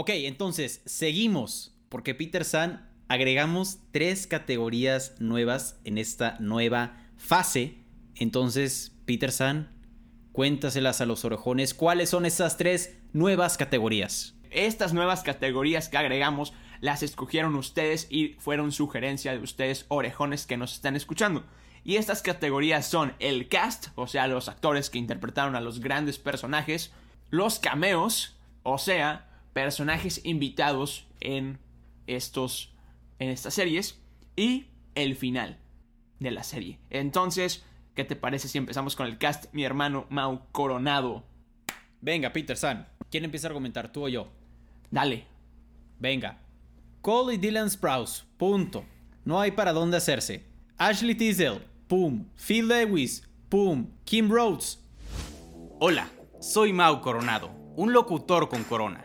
Ok, entonces, seguimos, porque Peter San agregamos tres categorías nuevas en esta nueva fase. Entonces, Peter San, cuéntaselas a los orejones. ¿Cuáles son esas tres nuevas categorías? Estas nuevas categorías que agregamos las escogieron ustedes y fueron sugerencia de ustedes, orejones que nos están escuchando. Y estas categorías son el cast, o sea, los actores que interpretaron a los grandes personajes, los cameos, o sea, personajes invitados en estos en estas series y el final de la serie. Entonces, ¿qué te parece si empezamos con el cast, mi hermano Mau Coronado? Venga, Peter San, ¿quién empieza a argumentar, tú o yo? Dale. Venga. Cole y Dylan Sprouse, punto. No hay para dónde hacerse. Ashley Tisdale, pum. Phil Lewis, pum. Kim Rhodes. Hola, soy Mau Coronado, un locutor con corona.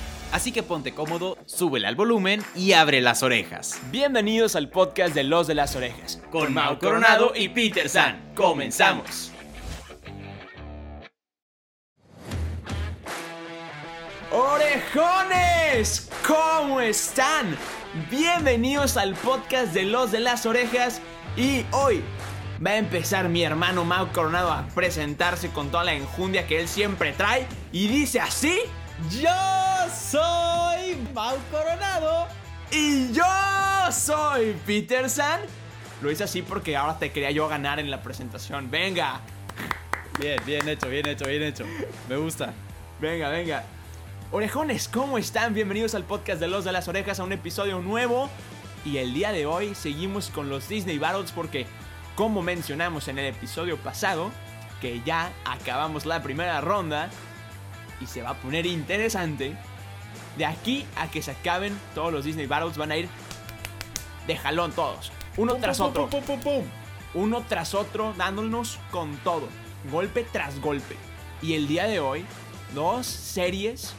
Así que ponte cómodo, súbele al volumen y abre las orejas. Bienvenidos al podcast de Los de las Orejas. Con Mau Coronado y Peter San. Comenzamos. ¡Orejones! ¿Cómo están? Bienvenidos al podcast de Los de las Orejas. Y hoy va a empezar mi hermano Mau Coronado a presentarse con toda la enjundia que él siempre trae. Y dice así. Yo soy Mau Coronado. Y yo soy Peter San. Lo hice así porque ahora te quería yo ganar en la presentación. Venga, Bien, bien hecho, bien hecho, bien hecho. Me gusta. venga, venga. Orejones, ¿cómo están? Bienvenidos al podcast de Los de las Orejas a un episodio nuevo. Y el día de hoy seguimos con los Disney Battles porque, como mencionamos en el episodio pasado, que ya acabamos la primera ronda y se va a poner interesante. De aquí a que se acaben todos los Disney Battles van a ir de jalón todos. Uno Pum, tras pum, otro. pum, pum, pum, pum. Uno tras otro dándonos con todo. Golpe tras golpe. Y el día de hoy, dos series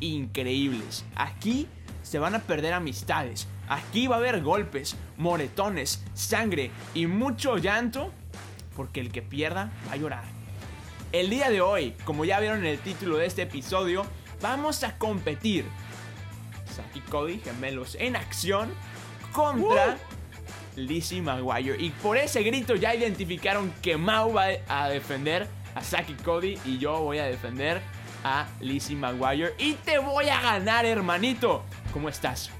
increíbles. Aquí se van a perder amistades. Aquí va a haber golpes, moretones, sangre y mucho llanto. Porque el que pierda va a llorar. El día de hoy, como ya vieron en el título de este episodio, vamos a competir. Y Cody, gemelos en acción, contra Lizzie McGuire. Y por ese grito ya identificaron que Mau va a defender a y Cody y yo voy a defender a Lizzie McGuire. Y te voy a ganar, hermanito. ¿Cómo estás?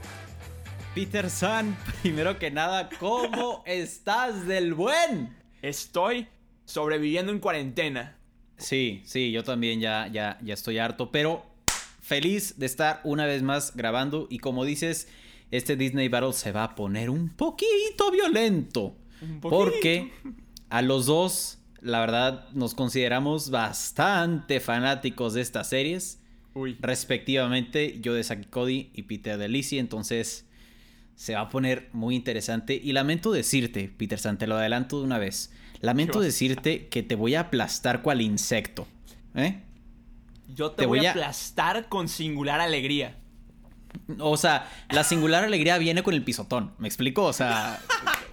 Peter San, primero que nada, ¿cómo estás del buen? Estoy sobreviviendo en cuarentena. Sí, sí, yo también ya, ya, ya estoy harto, pero feliz de estar una vez más grabando y como dices, este Disney Battle se va a poner un poquito violento. Un poquito. Porque a los dos, la verdad, nos consideramos bastante fanáticos de estas series. Uy. Respectivamente, yo de Saki Cody y Peter de Lizzie, entonces se va a poner muy interesante. Y lamento decirte, Peter San, te lo adelanto de una vez. Lamento ¿Qué vas a decirte que te voy a aplastar cual insecto. ¿Eh? Yo te, Te voy, voy a aplastar con singular alegría. O sea, la singular alegría viene con el pisotón. ¿Me explico? O sea.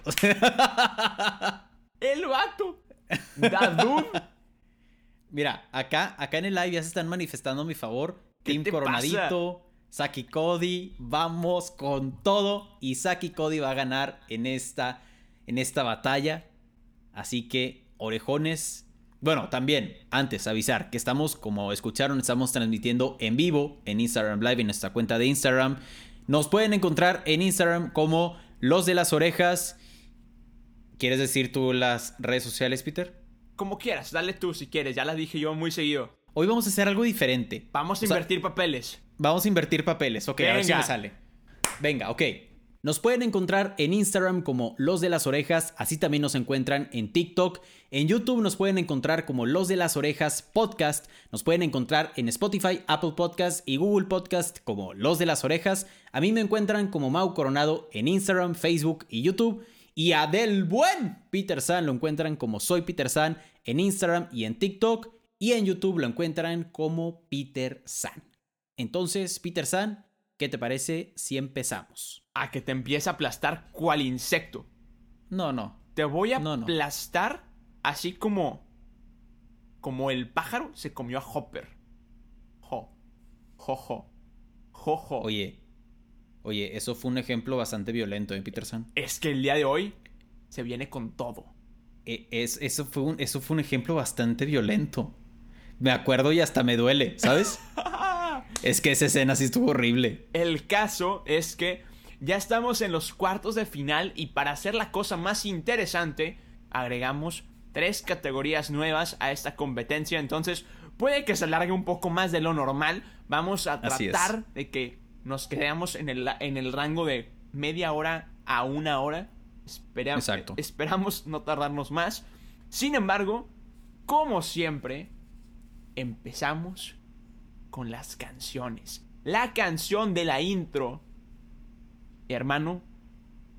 o sea- El vato. Dadum. Mira, acá, acá en el live ya se están manifestando a mi favor. ¿Qué Team te Coronadito, Saki Cody, vamos con todo. Y Saki Cody va a ganar en esta, en esta batalla. Así que, orejones. Bueno, también, antes avisar que estamos, como escucharon, estamos transmitiendo en vivo en Instagram Live, en nuestra cuenta de Instagram. Nos pueden encontrar en Instagram como Los de las Orejas. ¿Quieres decir tú las redes sociales, Peter? Como quieras, dale tú si quieres. Ya las dije yo muy seguido. Hoy vamos a hacer algo diferente. Vamos a O sea, invertir papeles. Vamos a invertir papeles. Ok, a ver si me sale. Venga, ok. Nos pueden encontrar en Instagram como Los de las Orejas, así también nos encuentran en TikTok. En YouTube nos pueden encontrar como Los de las Orejas Podcast. Nos pueden encontrar en Spotify, Apple Podcast y Google Podcast como Los de las Orejas. A mí me encuentran como Mau Coronado en Instagram, Facebook y YouTube. Y a del buen Peter San lo encuentran como Soy Peter San en Instagram y en TikTok. Y en YouTube lo encuentran como Peter San. Entonces, Peter San, ¿qué te parece si empezamos? A que te empiece a aplastar cual insecto. No, no. Te voy a No, no. aplastar así como. Como el pájaro se comió a Hopper. Jo. Jo, jo. Jo, jo. Oye, oye, eso fue un ejemplo bastante violento, ¿eh, Peter San? Es que el día de hoy se viene con todo. E- es- eso, fue un, eso fue un ejemplo bastante violento. Me acuerdo y hasta me duele, ¿sabes? es que esa escena sí estuvo horrible. El caso es que ya estamos en los cuartos de final y para hacer la cosa más interesante, agregamos tres categorías nuevas a esta competencia. Entonces, puede que se alargue un poco más de lo normal. Vamos a tratar de que nos quedemos en el, en el rango de media hora a una hora. Espera- Exacto. Esperamos no tardarnos más. Sin embargo, como siempre, empezamos con las canciones. La canción de la intro. Hermano,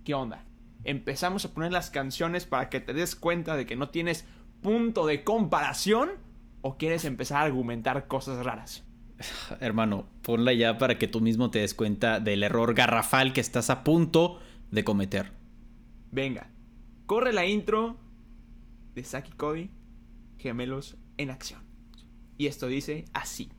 ¿qué onda? Empezamos a poner las canciones para que te des cuenta de que no tienes punto de comparación o quieres empezar a argumentar cosas raras. Hermano, ponla ya para que tú mismo te des cuenta del error garrafal que estás a punto de cometer. Venga, corre la intro de Saki Cody, Gemelos en Acción. Y esto dice así.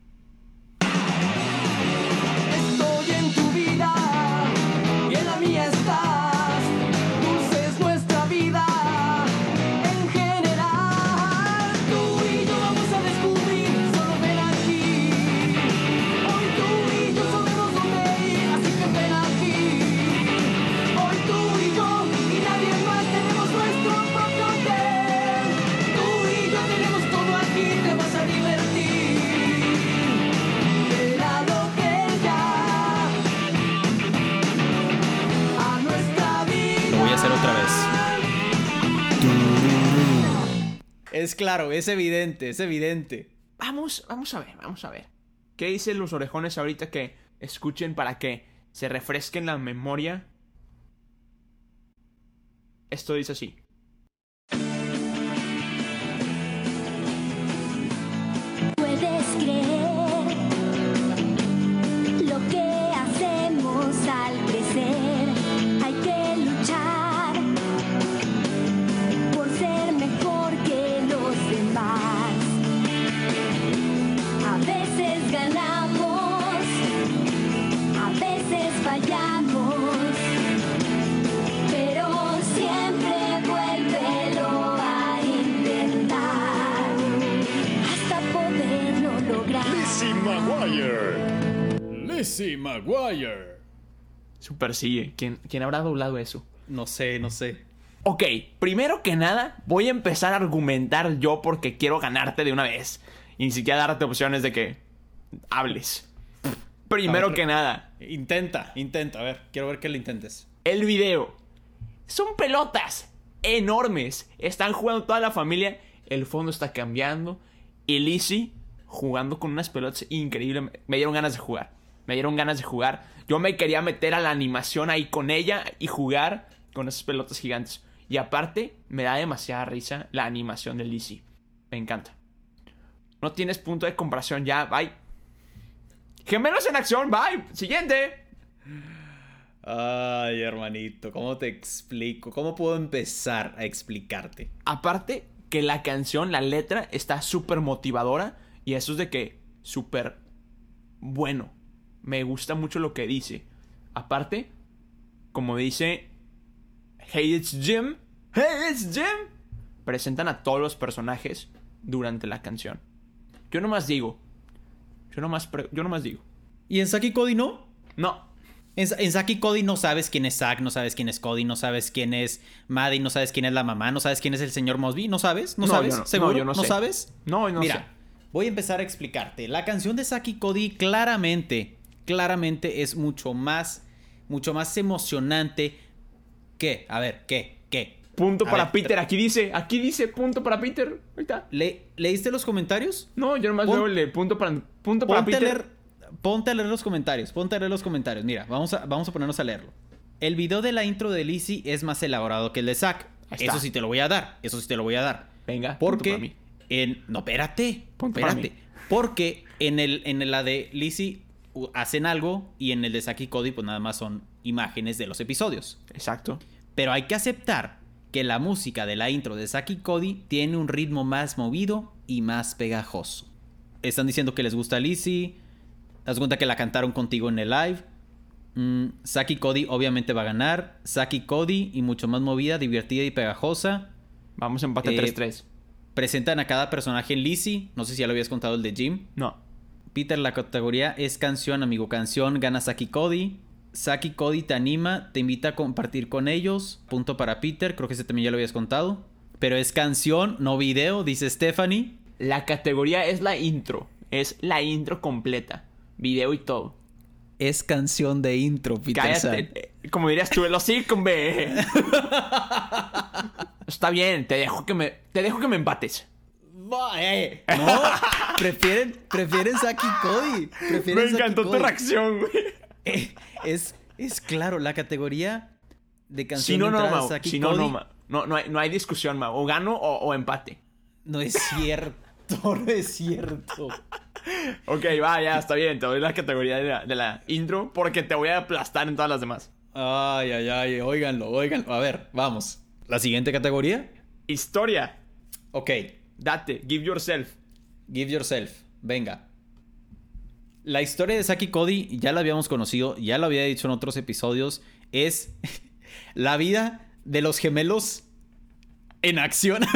Es claro, es evidente, es evidente. Vamos, vamos a ver, vamos a ver. ¿Qué dicen los orejones ahorita que escuchen para que se refresquen la memoria? Esto dice así. Lizzie McGuire. Super sigue. ¿Quién, ¿Quién habrá doblado eso? No sé, no sé. Ok, primero que nada, voy a empezar a argumentar yo porque quiero ganarte de una vez. Y ni siquiera darte opciones de que hables. Primero ver. que nada, Intenta, intenta, a ver, quiero ver que lo intentes. el video. Son pelotas enormes. Están jugando toda la familia. El fondo está cambiando. Y Lizzie jugando con unas pelotas increíbles. Me dieron ganas de jugar. Me dieron ganas de jugar. Yo me quería meter a la animación ahí con ella y jugar con esas pelotas gigantes. Y aparte, me da demasiada risa la animación de Lizzie. Me encanta. No tienes punto de comparación ya. Bye. Gemelos en acción. Bye. Siguiente. Ay, hermanito, ¿cómo te explico? ¿Cómo puedo empezar a explicarte? Aparte que la canción, la letra está súper motivadora y eso es de que súper bueno. Me gusta mucho lo que dice. Aparte, como dice Hey It's Jim, Hey It's Jim, presentan a todos los personajes durante la canción. Yo nomás digo, yo nomás, yo nomás digo, ¿Y en Saki Cody no? no, En, en Saki Cody no sabes quién es Zack, no sabes quién es Cody, no sabes quién es Maddie, no sabes quién es la mamá, no sabes quién es el señor Mosby, ¿no sabes? ¿No, No, sabes? yo no- ¿Seguro? no, yo no sé. sabes? no, no Mira, sé. voy a empezar a explicarte. La canción de Saki Cody claramente, claramente es mucho más, mucho más emocionante que, a ver, ¿qué? ¿Qué? Punto A para ver, Peter, aquí dice, aquí dice punto para Peter. Ahí está. ¿Le- ¿Leíste los comentarios? No, yo nomás Pon- veo el de punto para, punto para Peter. leer, ponte a leer los comentarios, ponte a leer los comentarios. Mira, vamos a, vamos a ponernos a leerlo. el video de la intro de Lizzie es más elaborado que el de Zack. Eso sí te lo voy a dar. Eso sí te lo voy a dar. Venga, punto para Porque mí. en. No, espérate. Punto para espérate. Porque en el en la de Lizzie hacen algo y en el de y Cody, pues nada más son imágenes de los episodios. Exacto. Pero hay que aceptar que la música de la intro de y Cody tiene un ritmo más movido y más pegajoso. Están diciendo que les gusta Lizzie. Haz cuenta que la cantaron contigo en el live. Mm, y Cody obviamente va a ganar. Y Cody y mucho más movida, divertida y pegajosa. Vamos a empate Eh, 3-3. Presentan a cada personaje en Lizzie. No sé si ya lo habías contado el de Jim. No. Peter, la categoría es canción, amigo, canción. Gana Saki Cody. Saki Cody te anima, te invita a compartir con ellos. Punto para Peter, creo que ese también ya lo habías contado. Pero es canción, no video, dice Stephanie. La categoría es la intro. Es la intro completa. Video y todo. Es canción de intro, Peter. Cállate. eh, Como dirías tú, el hocico. Está bien, te dejo que me, te dejo que me empates. Eh. No, prefieren, prefieren Saki Cody. Prefieren Me Saki encantó tu Cody. reacción, güey. Eh, es, es claro, la categoría de Si canción no, de no, entrada Mau. Saki Si no, Cody no, Mau. No, no, hay, no hay discusión, Mau. O gano o, o empate. no es cierto, no es cierto. Ok, va, ya, está bien. Te doy la categoría de la, de la intro porque te voy a aplastar en todas las demás. Ay, ay, ay, óiganlo, óiganlo. A ver, vamos. La siguiente categoría. Historia. Ok, Date. Give yourself. give yourself. Venga. La historia de Saki Cody ya la habíamos conocido, ya lo había dicho en otros episodios. Es la vida de los gemelos en acción.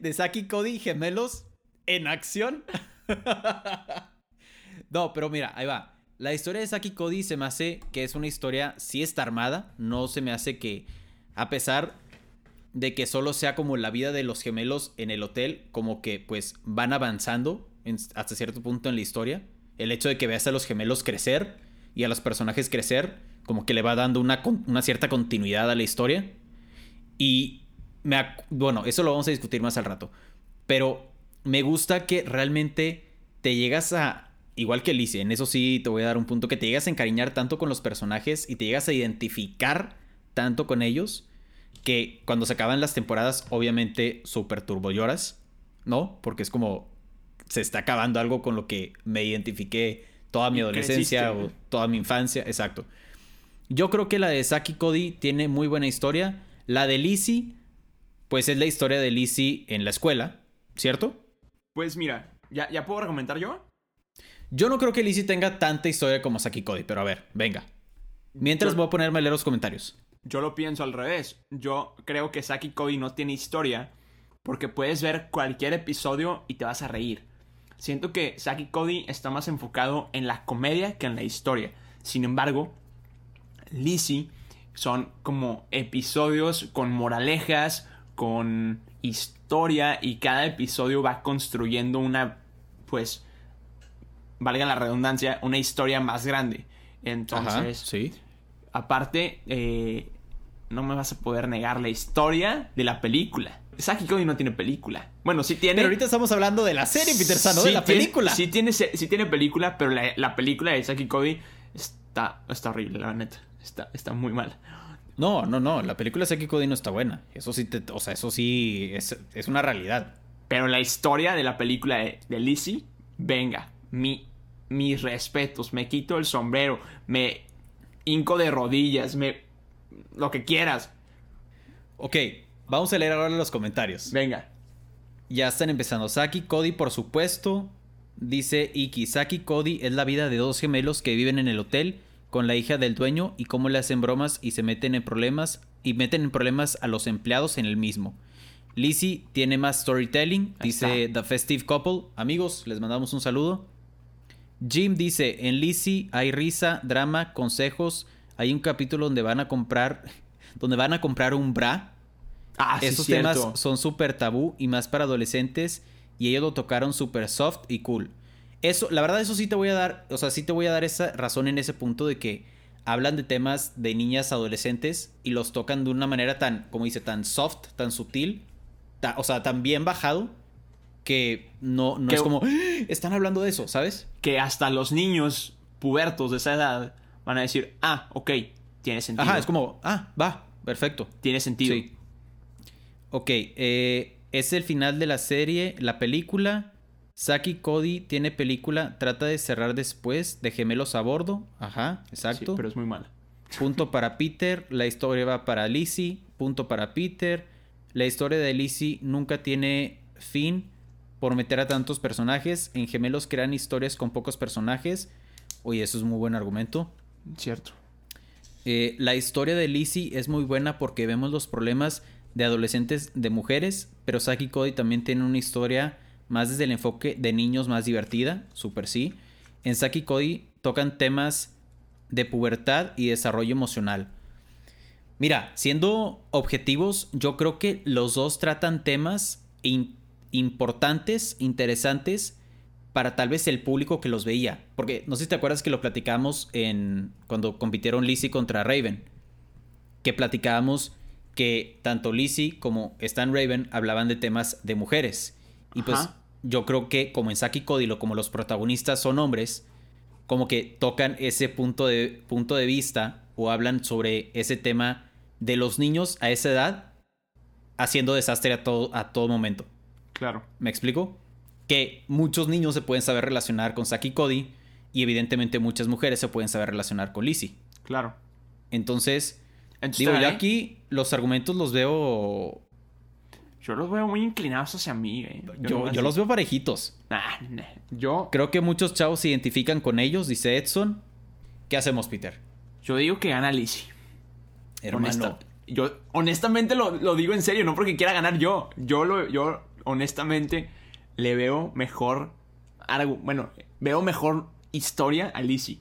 de Saki Cody, gemelos en acción. No, pero mira, ahí va. La historia de Saki Cody se me hace que es una historia, sí está armada, no se me hace que, a pesar de que solo sea como la vida de los gemelos en el hotel, como que pues van avanzando hasta cierto punto en la historia. El hecho de que veas a los gemelos crecer y a los personajes crecer, como que le va dando una, una cierta continuidad a la historia. Y me bueno, eso lo vamos a discutir más al rato. Pero me gusta que realmente te llegas a. Igual que Alicia, en eso sí te voy a dar un punto. Que te llegas a encariñar tanto con los personajes y te llegas a identificar tanto con ellos. Que cuando se acaban las temporadas, obviamente súper turbo lloras. ¿No? Porque es como. Se está acabando algo con lo que me identifiqué toda mi adolescencia o toda mi infancia. Exacto. Yo creo que la de Saki Cody tiene muy buena historia. La de Lizzie, pues es la historia de Lizzie en la escuela, ¿cierto? Pues mira, ¿ya, ¿ya puedo recomendar yo? Yo no creo que Lizzie tenga tanta historia como Saki Cody, pero a ver, venga. Mientras Yo- voy a ponerme a leer los comentarios. Yo lo pienso al revés. Yo creo que Saki Cody no tiene historia porque puedes ver cualquier episodio y te vas a reír. Siento que Saki Cody está más enfocado en la comedia que en la historia. Sin embargo, Lizzie son como episodios con moralejas, con historia y cada episodio va construyendo una, pues, valga la redundancia, una historia más grande. Entonces, sí. Aparte, eh, no me vas a poder negar la historia de la película. Saki Cody no tiene película. Bueno, sí tiene. Pero ahorita estamos hablando de la serie, Peter San, no de Sí la tiene- película. Sí tiene, sí tiene película, pero la, la película de Saki Cody está, está horrible, la neta. Está, está muy mal. No, no, no. La película de Saki Cody no está buena. Eso sí, te- o sea, eso sí es, es una realidad. Pero la historia de la película de, de Lizzie, venga, mi, mis respetos, me quito el sombrero, me hinco de rodillas, me... lo que quieras, Ok, vamos a leer ahora los comentarios. venga. Ya están empezando. Saki Cody, por supuesto. Dice Iki, Saki Cody es la vida de dos gemelos que viven en el hotel con la hija del dueño y cómo le hacen bromas y se meten en problemas y meten en problemas a los empleados en el mismo. Lizzie tiene más storytelling, dice. The Festive Couple. Amigos, les mandamos un saludo. Jim dice, en Lizzie hay risa, drama, consejos. Hay un capítulo donde van a comprar, donde van a comprar un bra. Ah, sí, Esos cierto. temas son súper tabú y más para adolescentes y ellos lo tocaron súper soft y cool. Eso, la verdad, eso sí te voy a dar, o sea, sí te voy a dar esa razón en ese punto de que hablan de temas de niñas adolescentes y los tocan de una manera tan, como dice, tan soft, tan sutil, ta- o sea, tan bien bajado que no, no Que- es como, "¡Ah! están hablando de eso, ¿sabes? que hasta los niños pubertos de esa edad van a decir, ah, ok, tiene sentido. Ajá, es como, ah, va, perfecto. Tiene sentido. Sí. Ok, eh, es el final de la serie, la película. Saki Cody tiene película, trata de cerrar después de Gemelos a Bordo. Ajá, Sí, exacto. pero es muy mala. Punto para Peter, la historia va para Lizzie. Punto para Peter. La historia de Lizzie nunca tiene fin por meter a tantos personajes. En Gemelos crean historias con pocos personajes. Oye, eso es muy buen argumento. Cierto. Eh, la historia de Lizzie es muy buena porque vemos los problemas de adolescentes de mujeres, pero Saki Cody también tiene una historia más desde el enfoque de niños más divertida, super sí. En Saki Cody tocan temas de pubertad y desarrollo emocional. Mira, siendo objetivos, yo creo que los dos tratan temas in- importantes, interesantes para tal vez el público que los veía. Porque no sé si te acuerdas que lo platicamos en cuando compitieron Lizzie contra Raven. Que platicábamos que tanto Lizzie como Stan Raven hablaban de temas de mujeres. Y pues Ajá. yo creo que como en Saki Cody, lo- como los protagonistas son hombres, como que tocan ese punto de, punto de vista o hablan sobre ese tema de los niños a esa edad haciendo desastre a todo, a todo momento. Claro. ¿Me explico? Que muchos niños se pueden saber relacionar con Saki Cody y evidentemente muchas mujeres se pueden saber relacionar con Lizzie. Claro. Entonces, digo, yo aquí los argumentos los veo... Yo los veo muy inclinados hacia mí, eh. Yo, yo los veo parejitos. Nah, nah. Yo, Creo que muchos chavos se identifican con ellos, dice Edson. ¿Qué hacemos, Peter? yo digo que gana Lizzie. Hermano. Honesta- yo honestamente lo, lo digo en serio, no porque quiera ganar yo. Yo lo, yo honestamente le veo mejor. argu- Bueno, veo mejor historia a Lizzie.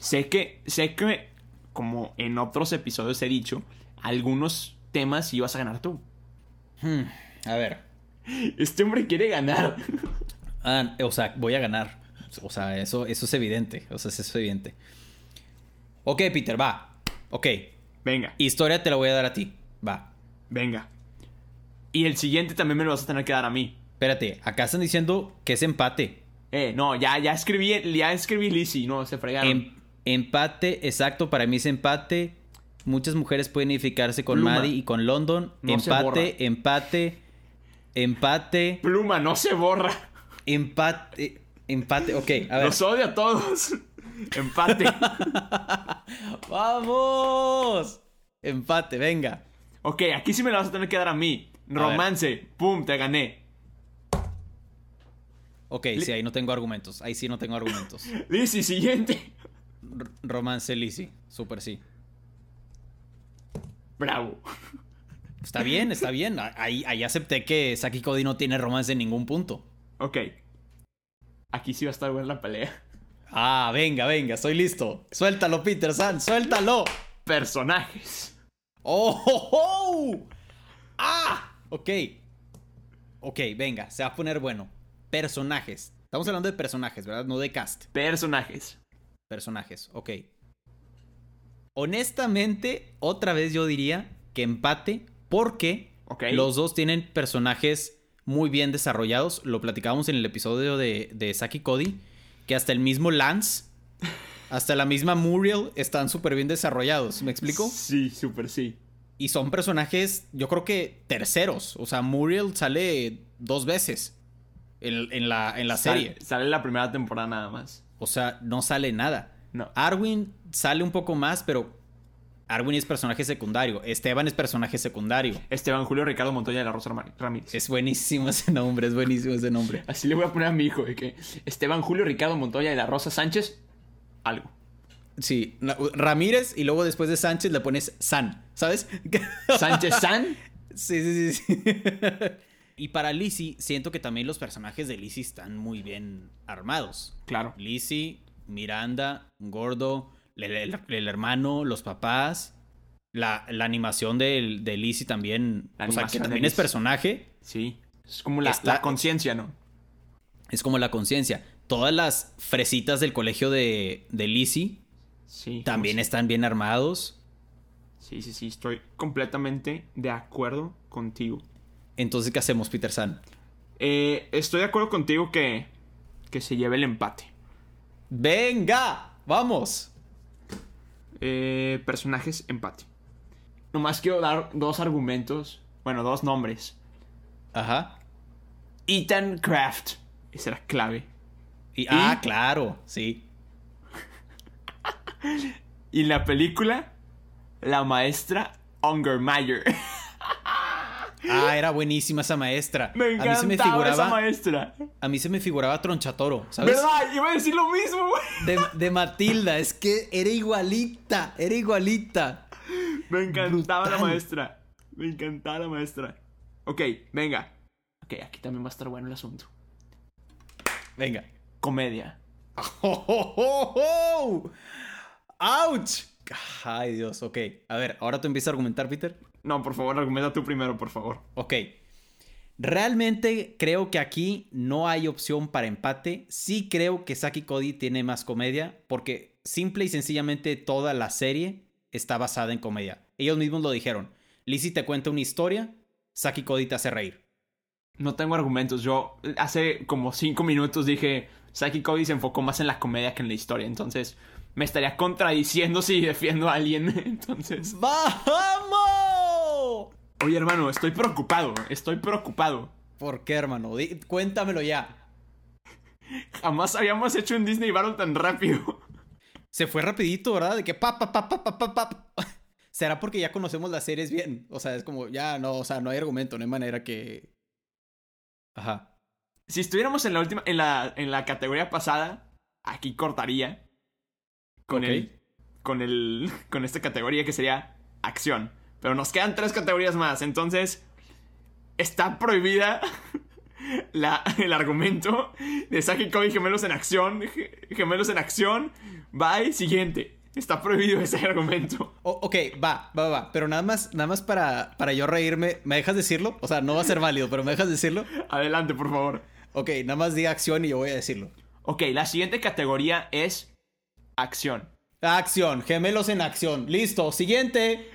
Sé que, sé que, como en otros episodios he dicho, algunos temas ibas a ganar tú. Hmm, a ver. Este hombre quiere ganar. Ah, o sea, voy a ganar. O sea, eso, eso es evidente. O sea, eso es evidente. Ok, Peter, va. Ok. Venga, Historia te la voy a dar a ti. Va. venga. Y el siguiente también me lo vas a tener que dar a mí. Espérate, acá están diciendo que es empate. Eh, no, ya, ya escribí, ya escribí Lizzie, no, se fregaron. Em- empate, exacto, para mí es empate. Muchas mujeres pueden identificarse con Pluma. Maddie y con London. No empate, empate, empate, Pluma, no se borra. empate, empate. Ok, a ver. Los odio a todos. Empate. ¡Vamos! Empate, venga. ok, aquí sí me lo vas a tener que dar a mí. Romance. Pum, te gané. Ok, sí, ahí no tengo argumentos. Ahí sí no tengo argumentos. Lizzie, siguiente. R- romance Lizzie, súper sí. Bravo. Está bien, está bien. Ahí, ahí acepté que Saki Cody no tiene romance en ningún punto. Ok. Aquí sí va a estar buena la pelea. Ah, venga, venga, estoy listo. Suéltalo, Peter San, suéltalo. Personajes. ¡Oh! oh, oh! ¡Ah! Ok. Ok, venga, se va a poner bueno. Personajes. Estamos hablando de personajes, ¿verdad? No de cast. Personajes. Personajes, ok. Honestamente, otra vez yo diría que empate porque los dos tienen personajes muy bien desarrollados. Lo platicábamos en el episodio de, de Saki Cody, que hasta el mismo Lance, hasta la misma Muriel están súper bien desarrollados. ¿Me explico? Sí, súper sí. Y son personajes, yo creo que terceros. O sea, Muriel sale dos veces en, en la, en la Sal- serie. Sale la primera temporada nada más. O sea, no sale nada. No. Arwin sale un poco más, pero Arwin es personaje secundario. Esteban es personaje secundario. Esteban Julio Ricardo Montoya de la Rosa Ram- Ramírez. Es buenísimo ese nombre, es buenísimo ese nombre. Así le voy a poner a mi hijo, de que Esteban Julio Ricardo Montoya de la Rosa Sánchez, algo. Sí, Ramírez y luego después de Sánchez le pones San, ¿sabes? Sánchez San. Sí, sí, sí. sí. y para Lizzie, siento que también los personajes de Lizzie están muy bien armados. Claro. Lizzie, Miranda, Gordo, el, el- el hermano, los papás. La, la animación del- de, Lizzie también. La o sea, que de también es personaje. Sí. Es como la, la conciencia, ¿no? Es como la conciencia. Todas las fresitas del colegio de, de Lizzie Sí. también están bien armados. Sí, sí, sí. Estoy completamente de acuerdo contigo. Entonces, ¿qué hacemos, Peter San? Eh, estoy de acuerdo contigo que, que se lleve el empate. ¡Venga! ¡Vamos! Eh, personajes, empate. Nomás quiero dar dos argumentos. Bueno, dos nombres. Ajá. Ethan Kraft. Esa era clave. Y, ah, claro, sí. Y la película, la maestra Ungermeyer. Ah, era buenísima esa maestra. Me a encantaba mí se me esa maestra. a mí se me figuraba Tronchatoro, ¿sabes? ¿Verdad? Iba a decir lo mismo, güey. De, de Matilda, es que era igualita, era igualita. Me encantaba la maestra. Me encantaba la maestra. Ok, venga. Ok, aquí también va a estar bueno el asunto. Venga. Comedia. ¡Oh, oh, oh, oh! ¡Ouch! Ay, Dios, ok. A ver, ahora tú empiezas a argumentar, Peter. No, por favor, argumenta tú primero, por favor. Ok. Realmente creo que aquí no hay opción para empate. Sí creo que Saki Cody tiene más comedia porque simple y sencillamente toda la serie está basada en comedia. Ellos mismos lo dijeron. Lizzie te cuenta una historia, Saki Cody te hace reír. No tengo argumentos. Yo hace como cinco minutos dije, Saki Cody se enfocó más en la comedia que en la historia. Entonces, me estaría contradiciendo si defiendo a alguien. Entonces... ¡Vamos! Oye, hermano, estoy preocupado. Estoy preocupado. ¿Por qué, hermano? Cuéntamelo ya. Jamás habíamos hecho un Disney Battle tan rápido. Se fue rapidito, ¿verdad? De que pa, pa, pa, pa, pa, pa, pa. ¿Será porque ya conocemos las series bien? O sea, es como, ya, no, o sea, no hay argumento, no hay manera que... Ajá. Si estuviéramos en la última, en la, en la categoría pasada, aquí cortaría con el, con el, con esta categoría que sería acción. Pero nos quedan tres categorías más, entonces está prohibida la, el argumento de Saki Cody gemelos en acción, ge- gemelos en acción. Bye, siguiente. Está prohibido ese argumento. O- ok, va, va, va. Pero nada más, nada más para, para yo reírme, ¿me dejas decirlo? O sea, no va a ser válido, pero ¿me dejas decirlo? Adelante, por favor. Ok, nada más diga acción y yo voy a decirlo. Ok, la siguiente categoría es acción. Acción, gemelos en acción. Listo, siguiente.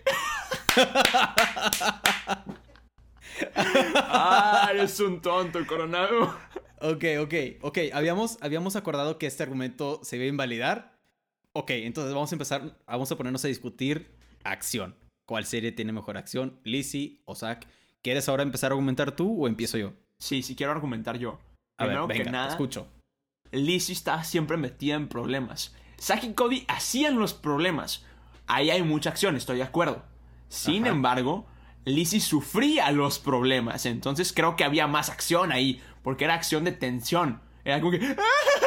Ah, eres un tonto, Coronado. Ok, ok, ok. Habíamos, habíamos acordado que este argumento se iba a invalidar. Ok, entonces vamos a empezar, vamos a ponernos a discutir acción. ¿Cuál serie tiene mejor acción? Lizzie o Zack. ¿Quieres ahora empezar a argumentar tú o empiezo yo? Sí, sí quiero argumentar yo. A Primero ver, venga, que te escucho. Lizzie está siempre metida en problemas. Zack y Cody hacían los problemas. Ahí hay mucha acción, estoy de acuerdo. Sin Ajá. embargo, Lizzie sufría los problemas. Entonces creo que había más acción ahí. Porque era acción de tensión. Era como que...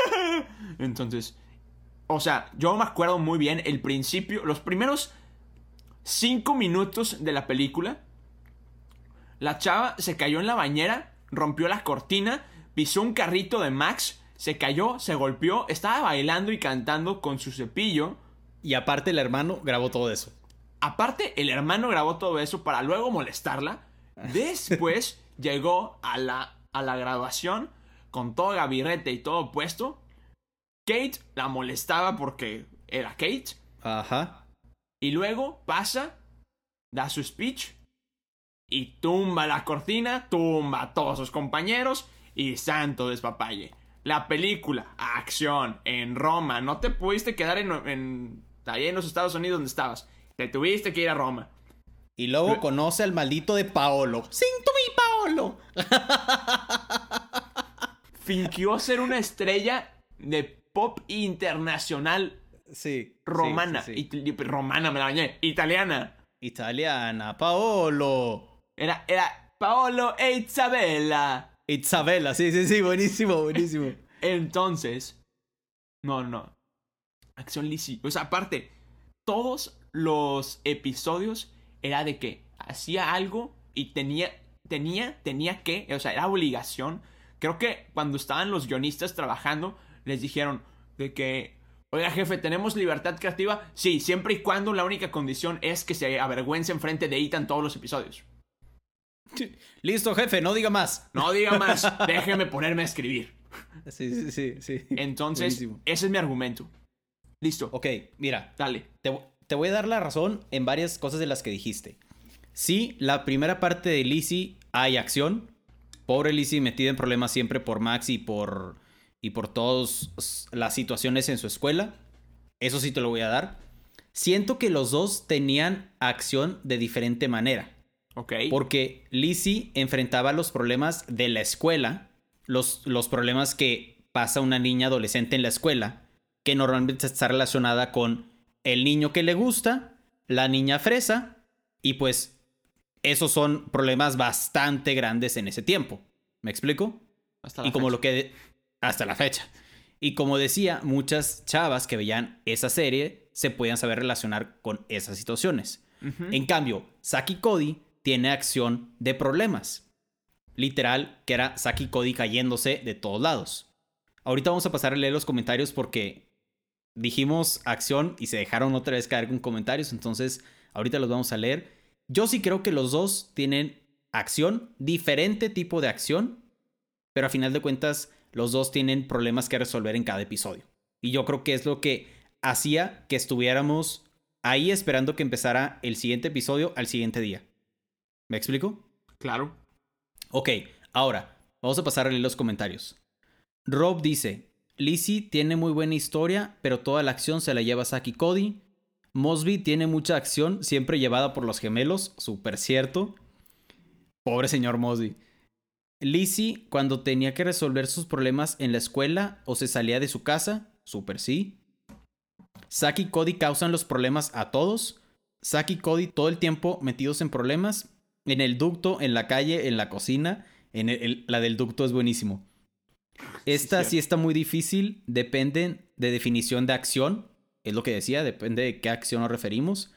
Entonces... O sea, yo me acuerdo muy bien el principio, los primeros cinco minutos de la película. La chava se cayó en la bañera, rompió la cortina, pisó un carrito de Max, se cayó, se golpeó, estaba bailando y cantando con su cepillo. Y aparte el hermano grabó todo eso. Aparte, el hermano grabó todo eso para luego molestarla. Después llegó a la, a la graduación con todo gabirrete y todo puesto. Kate la molestaba porque era Kate. Ajá. Y luego pasa, da su speech y tumba la cortina, tumba a todos sus compañeros y santo despapalle. La película, acción, en Roma. No te pudiste quedar en, en, ahí en los Estados Unidos donde estabas. Te tuviste que ir a Roma. Y luego conoce al maldito de Paolo. ¡Sinto mi Paolo! Fingió ser una estrella de pop internacional Sí. romana. sí, sí, sí. It- romana, me la bañé. Italiana. Italiana, Paolo. Era, era Paolo e Isabella. Isabela, sí, sí, sí, buenísimo, buenísimo. Entonces, no, no. Acción Lizzie. O sea, aparte, todos los episodios era de que hacía algo y tenía, tenía, tenía que, o sea, era obligación. Creo que cuando estaban los guionistas trabajando, les dijeron de que, oiga jefe, ¿tenemos libertad creativa? Sí, siempre y cuando la única condición es que se avergüence enfrente de Ethan todos los episodios. Listo, jefe, no diga más. No diga más, déjeme ponerme a escribir. Sí, sí, sí, sí. Entonces, Buenísimo. ese es mi argumento. Listo, Ok, mira, dale. te, te voy a dar la razón en varias cosas de las que dijiste. Sí, la primera parte de Lizzie hay acción. Pobre Lizzie metida en problemas siempre por Max y por, y por todas las situaciones en su escuela. Eso sí te lo voy a dar. Siento que los dos tenían acción de diferente manera. Ok. Porque Lizzie enfrentaba los problemas de la escuela, los, los problemas que pasa una niña adolescente en la escuela, que normalmente está relacionada con el niño que le gusta, la niña fresa, y pues esos son problemas bastante grandes en ese tiempo. ¿Me explico? Hasta la y como fecha. lo que... Hasta la fecha. Y como decía, muchas chavas que veían esa serie se podían saber relacionar con esas situaciones. En cambio, Saki Cody tiene acción de problemas. Literal, que era Saki Cody cayéndose de todos lados. Ahorita vamos a pasar a leer los comentarios porque dijimos acción y se dejaron otra vez caer con comentarios, entonces ahorita los vamos a leer. Yo sí creo que los dos tienen acción, diferente tipo de acción, pero a final de cuentas los dos tienen problemas que resolver en cada episodio. Y yo creo que es lo que hacía que estuviéramos ahí esperando que empezara el siguiente episodio al siguiente día. ¿Me explico? Claro. Ok, ahora vamos a pasar a leer los comentarios. Rob dice, Lizzie tiene muy buena historia, pero toda la acción se la lleva Saki Cody. Mosby tiene mucha acción, siempre llevada por los gemelos, súper cierto. Pobre señor Mosby. Lizzie, cuando tenía que resolver sus problemas en la escuela o se salía de su casa, súper sí. Saki y Cody causan los problemas a todos. Saki y Cody todo el tiempo metidos en problemas. En el ducto, en la calle, en la cocina. En el- el- la del ducto es buenísimo. Esta sí está muy difícil. Depende de definición de acción. Es lo que decía, depende de qué acción nos referimos.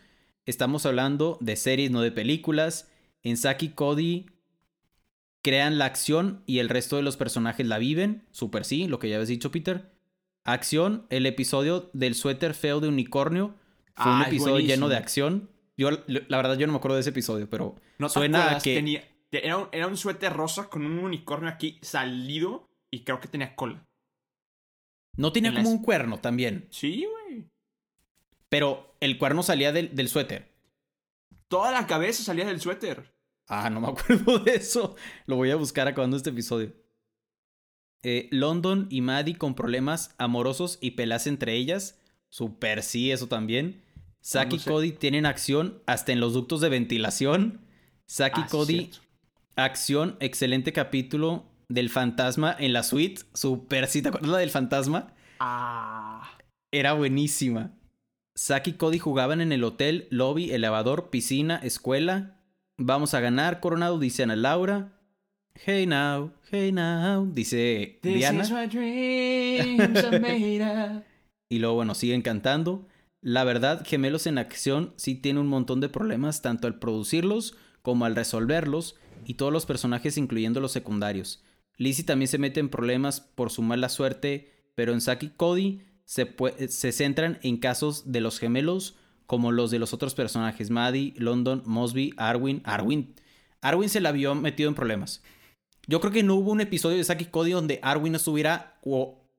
Estamos hablando de series, no de películas. En Saki y Cody crean la acción y el resto de los personajes la viven. Super sí, lo que ya habías dicho, Peter. Acción, el episodio del suéter feo de unicornio. Fue un Ah, episodio lleno de acción. Yo, la verdad, yo no me acuerdo de ese episodio, pero ¿No suena a que. Tenía- era, un, era un suéter rosa con un unicornio aquí salido y creo que tenía cola. No tenía en como las- un cuerno también. Sí, güey. Pero el cuerno salía del, del suéter. Toda la cabeza salía del suéter. Ah, no me acuerdo de eso. Lo voy a buscar acabando este episodio. Eh, London y Maddie con problemas amorosos y pelas entre ellas. Super sí, eso también. Saki y sé. Cody tienen acción hasta en los ductos de ventilación. Saki y Ah, sí, Cody, cierto. acción, excelente capítulo del fantasma en la suite. Super sí, ¿te acuerdas la del fantasma? Ah. Era buenísima. Saki y Cody jugaban en el hotel, lobby, elevador, piscina, escuela. Vamos a ganar, Coronado, dice Ana Laura. Hey now, hey now, dice This Diana. is what dreams are made of. Y luego, bueno, siguen cantando. La verdad, Gemelos en Acción sí tiene un montón de problemas, tanto al producirlos como al resolverlos, y todos los personajes, incluyendo los secundarios. Lizzie también se mete en problemas por su mala suerte, pero en Saki y Cody se, se centran en casos de los gemelos, como los de los otros personajes: Maddie, London, Mosby, Arwin. Arwin. Arwin se la vio metido en problemas. Yo creo que no hubo un episodio de Saki y Cody donde Arwin no estuviera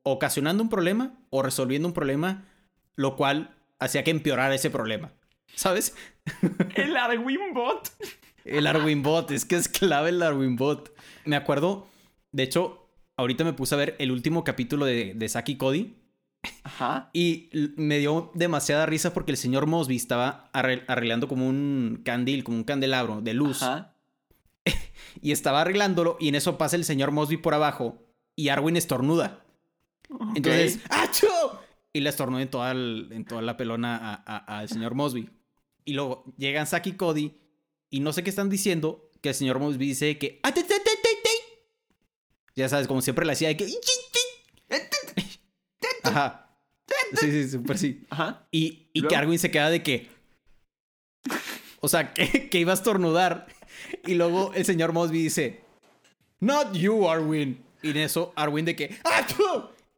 ocasionando un problema o resolviendo un problema, lo cual hacía que empeorara ese problema. ¿Sabes? El Arwin Bot. El Arwin Bot, es que es clave el Arwin Bot. Me acuerdo, de hecho, ahorita me puse a ver el último capítulo de, de Saki y Cody Ajá. y me dio demasiada risa porque el señor Mosby estaba arre- arreglando como un candil, como un candelabro de luz. Ajá. y estaba arreglándolo y en eso pasa el señor Mosby por abajo y Arwin estornuda. Entonces, ¡achú! Y le estornuda en toda, el- en toda la pelona a- a- al señor Mosby. Y luego llegan Saki y Cody y no sé qué están diciendo, que el señor Mosby dice que... "Ah, te, te, te, te, te". Ya sabes, como siempre le hacía de que... Ajá. Sí, sí, súper sí. Ajá. Y, y que. Arwin se queda de que. O sea, que, que iba a estornudar. Y luego el señor Mosby dice: Not you, Arwin. Y en eso, Arwin de que. ¡Achú!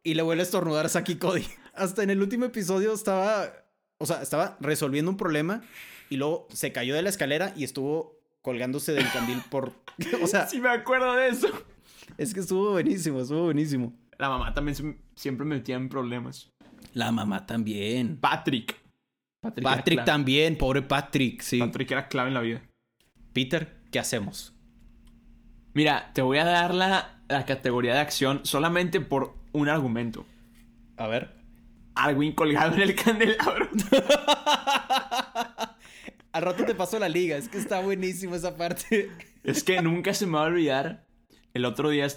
Y le vuelve a estornudar a Saki Cody. Hasta en el último episodio estaba. O sea, estaba resolviendo un problema. Y luego se cayó de la escalera y estuvo colgándose del candil por. O sea, Sí me acuerdo de eso. es que estuvo buenísimo, estuvo buenísimo. La mamá también siempre me metía en problemas. La mamá también. Patrick. Patrick, también, pobre Patrick, sí. Patrick era clave en la vida. Peter, ¿qué hacemos? Mira, te voy a dar la, la categoría de acción solamente por un argumento. A ver. Arwin colgado en el candelabro. Al rato te pasó la liga, es que está buenísimo esa parte. Es que nunca se me va a olvidar el otro día,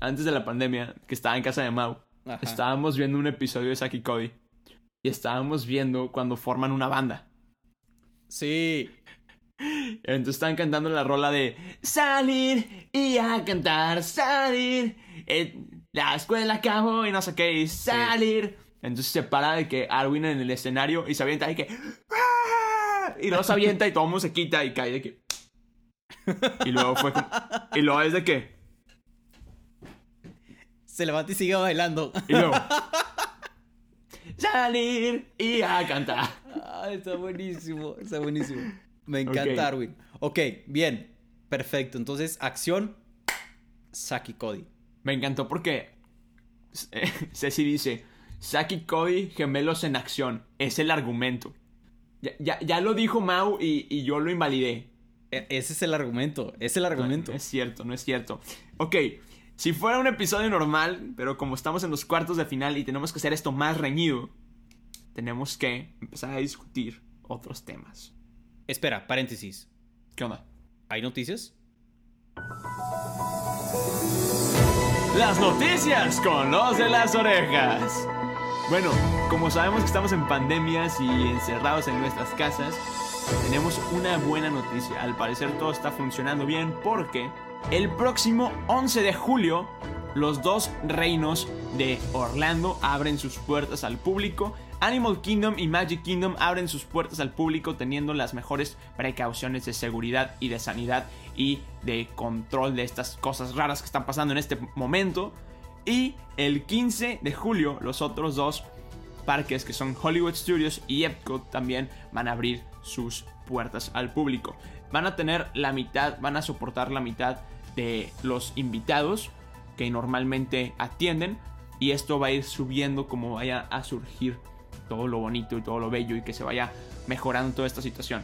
antes de la pandemia, que estaba en casa de Mau. Ajá. Estábamos viendo un episodio de Saki Cody. Y estábamos viendo cuando forman una banda. Sí. Entonces estaban cantando la rola de salir y a cantar, salir. eh, la escuela acabó y no sé qué, y salir. Entonces se para de que Arwin en el escenario y se avienta y que. ¡Ah! Y luego se avienta y todo el mundo se quita y cae de que. Y luego fue como- Y luego es de que. Se levanta y sigue bailando. Y luego. Salir y a cantar. Ah, está buenísimo, está buenísimo. Me encanta. Arwin. Ok, bien. Perfecto. Entonces, acción. Saki Cody. Me encantó porque eh, Ceci dice, Saki y Cody, gemelos en acción. Es el argumento. Ya, ya, ya lo dijo Mau y, y yo lo invalidé. E- ese es el argumento. Es el argumento. No es cierto, no es cierto. Ok, si fuera un episodio normal, pero como estamos en los cuartos de final y tenemos que hacer esto más reñido, tenemos que empezar a discutir otros temas. Espera, paréntesis. ¿Qué onda? ¿Hay noticias? Las noticias con los de las orejas. Bueno, como sabemos que estamos en pandemias y encerrados en nuestras casas, tenemos una buena noticia. Al parecer todo está funcionando bien porque el próximo 11 de julio los dos reinos de Orlando abren sus puertas al público. Animal Kingdom y Magic Kingdom abren sus puertas al público teniendo las mejores precauciones de seguridad y de sanidad y de control de estas cosas raras que están pasando en este momento. Y el 15 de julio los otros dos parques que son Hollywood Studios y Epcot también van a abrir sus puertas al público. Van a tener la mitad, van a soportar la mitad de los invitados que normalmente atienden y esto va a ir subiendo como vaya a surgir todo lo bonito y todo lo bello y que se vaya mejorando toda esta situación.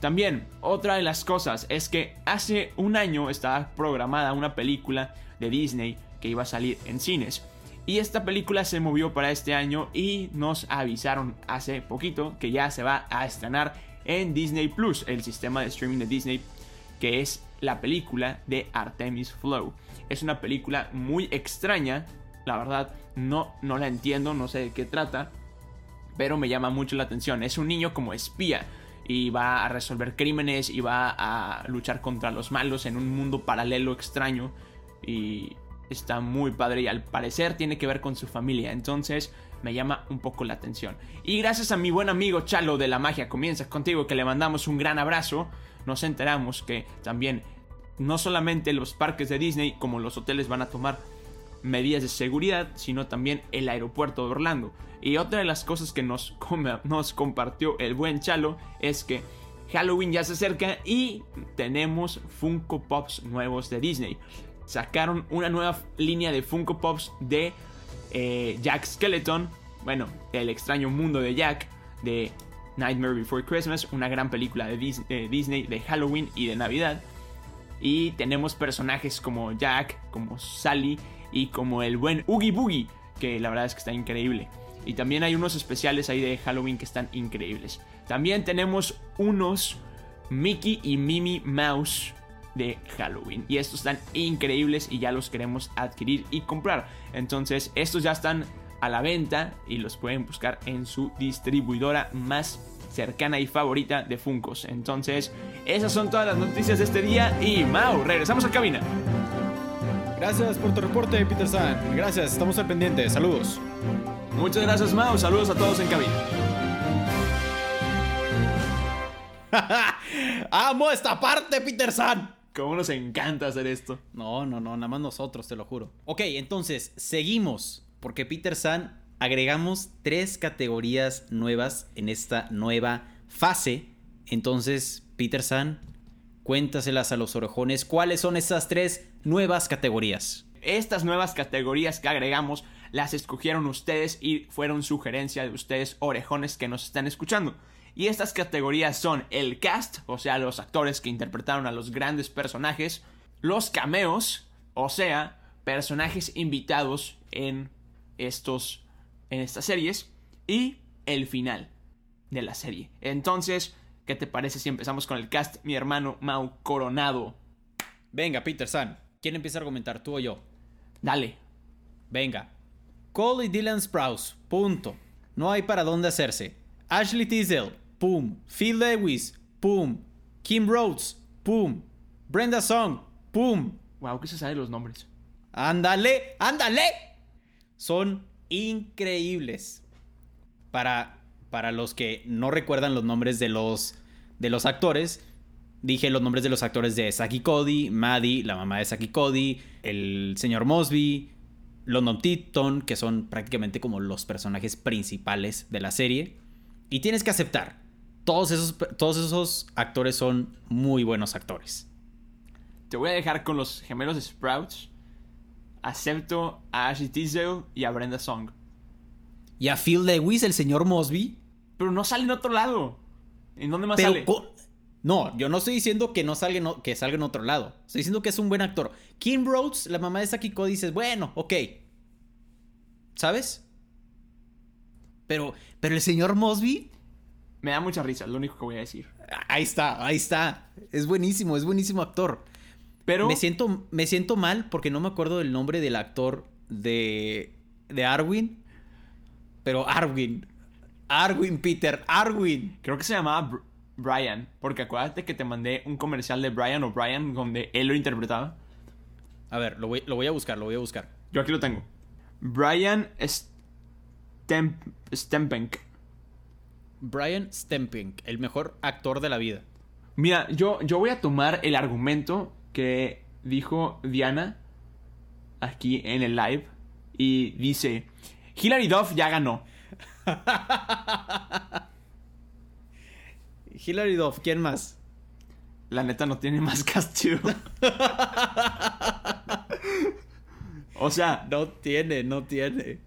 También, otra de las cosas es que hace un año estaba programada una película de Disney que iba a salir en cines. Y esta película se movió para este año y nos avisaron hace poquito que ya se va a estrenar en Disney Plus, el sistema de streaming de Disney, que es la película de Artemis Flow. Es una película muy extraña, la verdad no, no la entiendo, no sé de qué trata, pero me llama mucho la atención. Es un niño como espía y va a resolver crímenes y va a luchar contra los malos en un mundo paralelo extraño y está muy padre y al parecer tiene que ver con su familia, entonces me llama un poco la atención. Y gracias a mi buen amigo Chalo de la Magia Comienza contigo que le mandamos un gran abrazo, nos enteramos que también no solamente los parques de Disney como los hoteles van a tomar medidas de seguridad, sino también el aeropuerto de Orlando. Y otra de las cosas que nos, nos compartió el buen Chalo es que Halloween ya se acerca y tenemos Funko Pops nuevos de Disney. Sacaron una nueva línea de Funko Pops de eh, Jack Skeleton, bueno, el extraño mundo de Jack, de Nightmare Before Christmas, una gran película de Dis- Disney de Halloween y de Navidad. Y tenemos personajes como Jack, como Sally y como el buen Oogie Boogie, que la verdad es que está increíble. Y también hay unos especiales ahí de Halloween que están increíbles. También tenemos unos Mickey y Mimi Mouse de Halloween. Y estos están increíbles y ya los queremos adquirir y comprar. Entonces estos ya están a la venta y los pueden buscar en su distribuidora más cercana y favorita de Funcos. Entonces esas son todas las noticias de este día y Mau, regresamos a cabina. Gracias por tu reporte, Peter San. Gracias, estamos al pendiente. Saludos. Muchas gracias Mau, saludos a todos en cabina. ¡Amo esta parte, Peter San! Cómo nos encanta hacer esto. No, no, no, nada más nosotros, te lo juro. Ok, entonces, seguimos. Porque Peter San agregamos tres categorías nuevas en esta nueva fase. Entonces, Peter San, cuéntaselas a los orejones. ¿Cuáles son esas tres nuevas categorías? Estas nuevas categorías que agregamos las escogieron ustedes y fueron sugerencia de ustedes orejones que nos están escuchando. Y estas categorías son el cast, o sea, los actores que interpretaron a los grandes personajes, los cameos, o sea, personajes invitados en estos en estas series y el final de la serie. Entonces, ¿qué te parece si empezamos con el cast, mi hermano Mau Coronado? Venga, Peter San. ¿Quién empieza a argumentar, tú o yo? Dale. Venga. Cole y Dylan Sprouse. Punto. No hay para dónde hacerse. Ashley Tisdale. Pum. Phil Lewis. Pum. Kim Rhodes. Pum. Brenda Song. Pum. Wow, que se sabe los nombres. Ándale, ándale. Son increíbles. Para, para los que no recuerdan los nombres de los, de los actores, dije los nombres de los actores de Saki Cody, Maddie, la mamá de Saki Cody, el señor Mosby, London Tipton, que son prácticamente como los personajes principales de la serie. Y tienes que aceptar, todos esos, todos esos actores son muy buenos actores. Te voy a dejar con los gemelos Sprouts. Acepto a Ashley Tisdale y a Brenda Song. Y a Phil Lewis, el señor Mosby. Pero no sale en otro lado. ¿En dónde más Pero sale? No, yo no estoy diciendo que no salga en, que salga en otro lado. Estoy diciendo que es un buen actor. Kim Rhodes, la mamá de Saki Cody, dices, bueno, ok. ¿Sabes? Pero, pero el señor Mosby, Me da mucha risa, es lo único que voy a decir. ahí está, ahí está. Es buenísimo, es buenísimo actor. Pero Me siento, me siento mal porque no me acuerdo del nombre del actor de, de Arwin. Pero Arwin. Arwin, Peter, Arwin. creo que se llamaba Br- Brian. Porque acuérdate que te mandé un comercial de Brian o Brian donde él lo interpretaba. A ver, lo voy, lo voy a buscar, lo voy a buscar. Yo aquí lo tengo. Brian Stemp Stempenk. Brian Stempink, el mejor actor de la vida. Mira, yo, yo voy a tomar el argumento que dijo Diana aquí en el live. Y dice: Hilary Duff ya ganó. Hilary Duff, ¿quién más? La neta no tiene más castigo. o sea, No tiene, no tiene.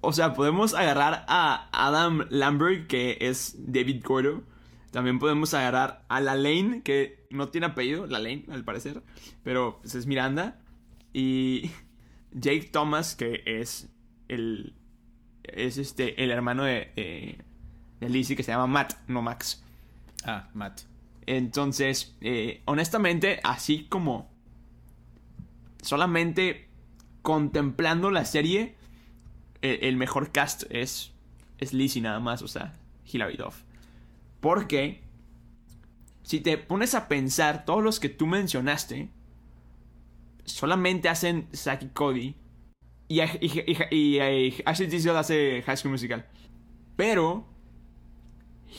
O sea, podemos agarrar a Adam Lambert, que es David Gordo. También podemos agarrar a la Lane, que no tiene apellido, la Lane, al parecer. Pero pues, es Miranda. Y Jake Thomas, que es el. Es este. el hermano de. de, de Lizzie, que se llama Matt, no Max. Ah, Matt. Entonces, eh, honestamente, así como solamente contemplando la serie, el mejor cast es, es Lizzie nada más, o sea, Hilary Duff. Porque, si te pones a pensar, todos los que tú mencionaste, solamente hacen Saki Cody y- y Ashley Tisdale hace High School Musical. Pero,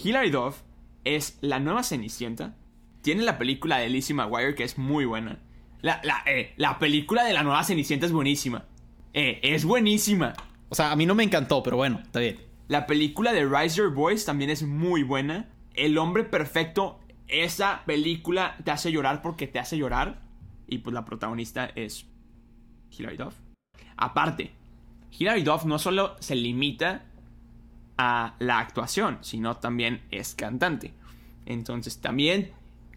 Hilary Duff es la nueva Cenicienta. Tiene la película de Lizzie McGuire que es muy buena. La, la, eh, la película de la nueva Cenicienta es buenísima. Eh, es buenísima. O sea, a mí no me encantó, pero bueno, está bien. La película de Rise Your Boys también es muy buena. El hombre perfecto, esa película te hace llorar porque te hace llorar. Y pues la protagonista es Hilary Duff. Aparte, Hilary Duff no solo se limita a la actuación, sino también es cantante. Entonces también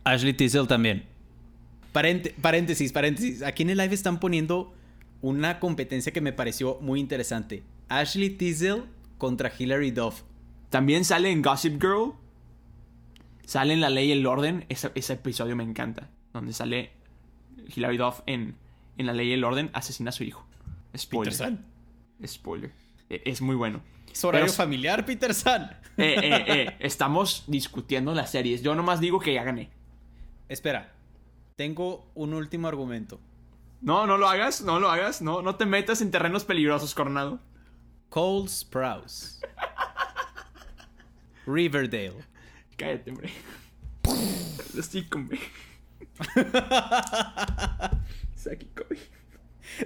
Ashley Tisdale también. Parent- paréntesis, paréntesis. Aquí en el live están poniendo una competencia que me pareció muy interesante. Ashley Tisdale contra Hilary Duff. También sale en Gossip Girl. Sale en La Ley y el Orden. Ese, ese episodio me encanta. Donde sale Hilary Duff en, en La Ley y el Orden. Asesina a su hijo. Spoiler. Peter San. Spoiler. E- Es muy bueno. Es horario Pero- familiar, Peter San. Eh, eh, eh, estamos discutiendo las series. Yo nomás digo que ya gané. Espera. Tengo un último argumento. No, no lo hagas. No lo hagas. No, no te metas en terrenos peligrosos, Coronado. Cole Sprouse. Riverdale. Cállate, hombre. Estoy con Saki Cody.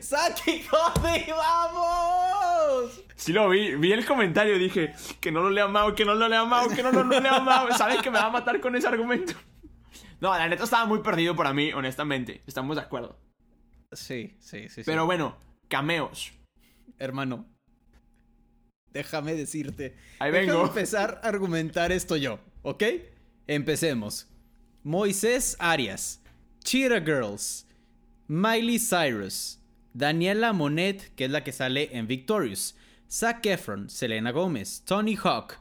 ¡Saki Cody, vamos! Sí lo vi, vi el comentario, dije que no lo lea Mau, que no lo lea Mau, que no lo lea Mau. Sabes que me va a matar con ese argumento. No, la neta estaba muy perdido para mí, honestamente. Estamos de acuerdo. Sí, sí, sí. sí. Pero bueno, cameos. hermano, déjame decirte. Ahí Déjame vengo. empezar a argumentar esto yo, ¿ok? Empecemos. Moisés Arias, Cheetah Girls, Miley Cyrus, Daniela Monet, que es la que sale en Victorious, Zac Efron, Selena Gomez, Tony Hawk,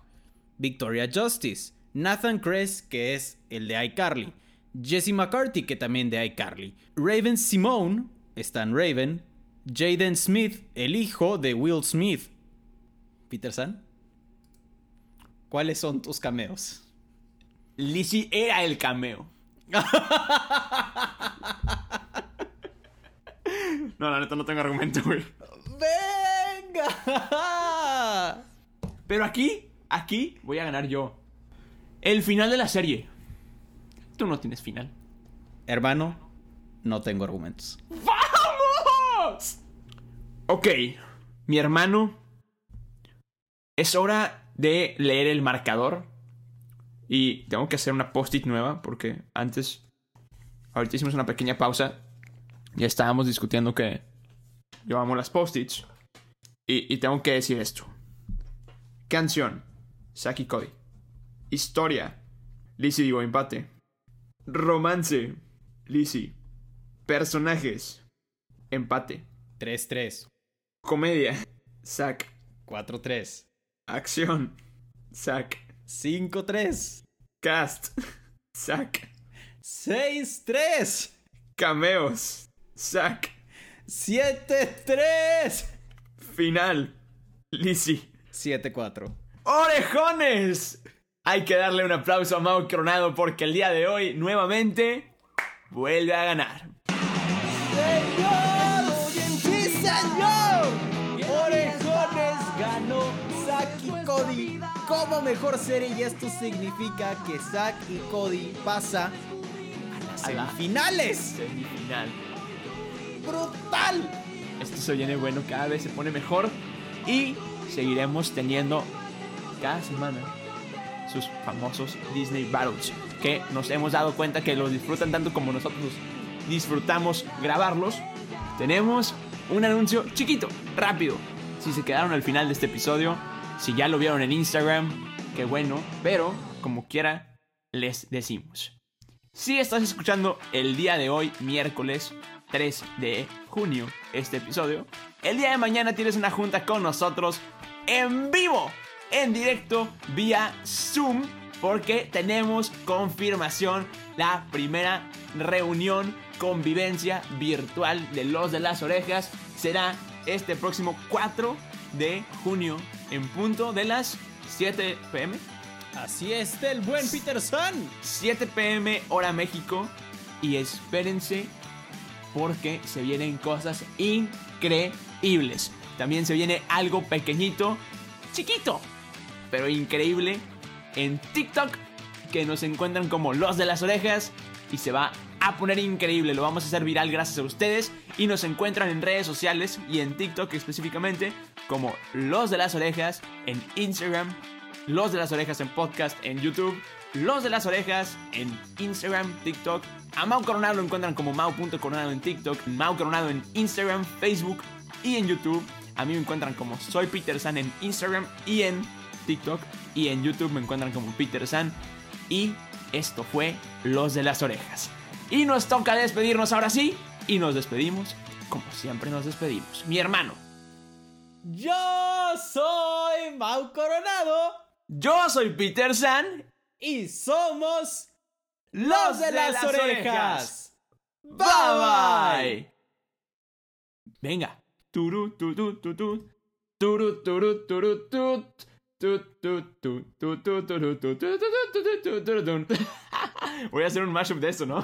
Victoria Justice, Nathan Kress, que es el de iCarly, Jesse McCarthy, que también de iCarly, Raven Simone, Stan Raven, Jaden Smith, el hijo de Will Smith. Peter San, ¿cuáles son tus cameos? Lizzie era el cameo. no, la neta no tengo argumento, güey. ¡Venga! Pero aquí, aquí voy a ganar yo. El final de la serie. Tú no tienes final. Hermano, no tengo argumentos. Ok, mi hermano. Es hora de leer el marcador. Y tengo que hacer una post-it nueva porque antes. Ahorita hicimos una pequeña pausa. Ya estábamos discutiendo que llevamos las post-its. Y, y tengo que decir esto: Canción, Saki Cody. Historia, Lizzie digo empate. Romance, Lizzie. Personajes, empate. 3-3, Comedia, Zack. 4-3, Acción, Zack. 5-3, Cast, Zack. 6-3, Cameos, Zack. 7-3, Final, Lizzie. 7-4. ¡Orejones! Hay que darle un aplauso a Mau Coronado porque el día de hoy, nuevamente, vuelve a ganar. Cody como mejor serie y esto significa que Zack y Cody pasa a las A semifinales. Semifinal. ¡Brutal! Esto se viene bueno, cada vez se pone mejor y seguiremos teniendo cada semana sus famosos Disney Battles que nos hemos dado cuenta que los disfrutan tanto como nosotros disfrutamos grabarlos. Tenemos un anuncio chiquito, rápido. Si se quedaron al final de este episodio, si ya lo vieron en Instagram, qué bueno, pero como quiera les decimos. Si estás escuchando el día de hoy, miércoles 3 de junio, este episodio, el día de mañana tienes una junta con nosotros en vivo, en directo, vía Zoom, porque tenemos confirmación la primera reunión, convivencia virtual de los de las orejas. Será este próximo 4 de junio, en punto de las 7 pm. Así es, el buen Peter San. 7 pm hora México y espérense porque se vienen cosas increíbles. También se viene algo pequeñito, chiquito, pero increíble en TikTok que nos encuentran como los de las orejas y se va a poner increíble. Lo vamos a hacer viral gracias a ustedes y nos encuentran en redes sociales y en TikTok específicamente como los de las orejas en Instagram, los de las orejas en podcast en YouTube, los de las orejas en Instagram, TikTok. A Mau Coronado lo encuentran como Mau.coronado en TikTok, Mau Coronado en Instagram, Facebook y en YouTube. A mí me encuentran como Soy Peter San en Instagram y en TikTok. Y en YouTube me encuentran como Peter San. Y esto fue Los de las Orejas. Y nos toca despedirnos ahora sí. Y nos despedimos como siempre nos despedimos. Mi hermano. Yo soy Mau Coronado Yo soy Peter San. y somos los de las, orejas. Bye bye. Venga. Turu. Voy a hacer un mashup de eso, ¿no?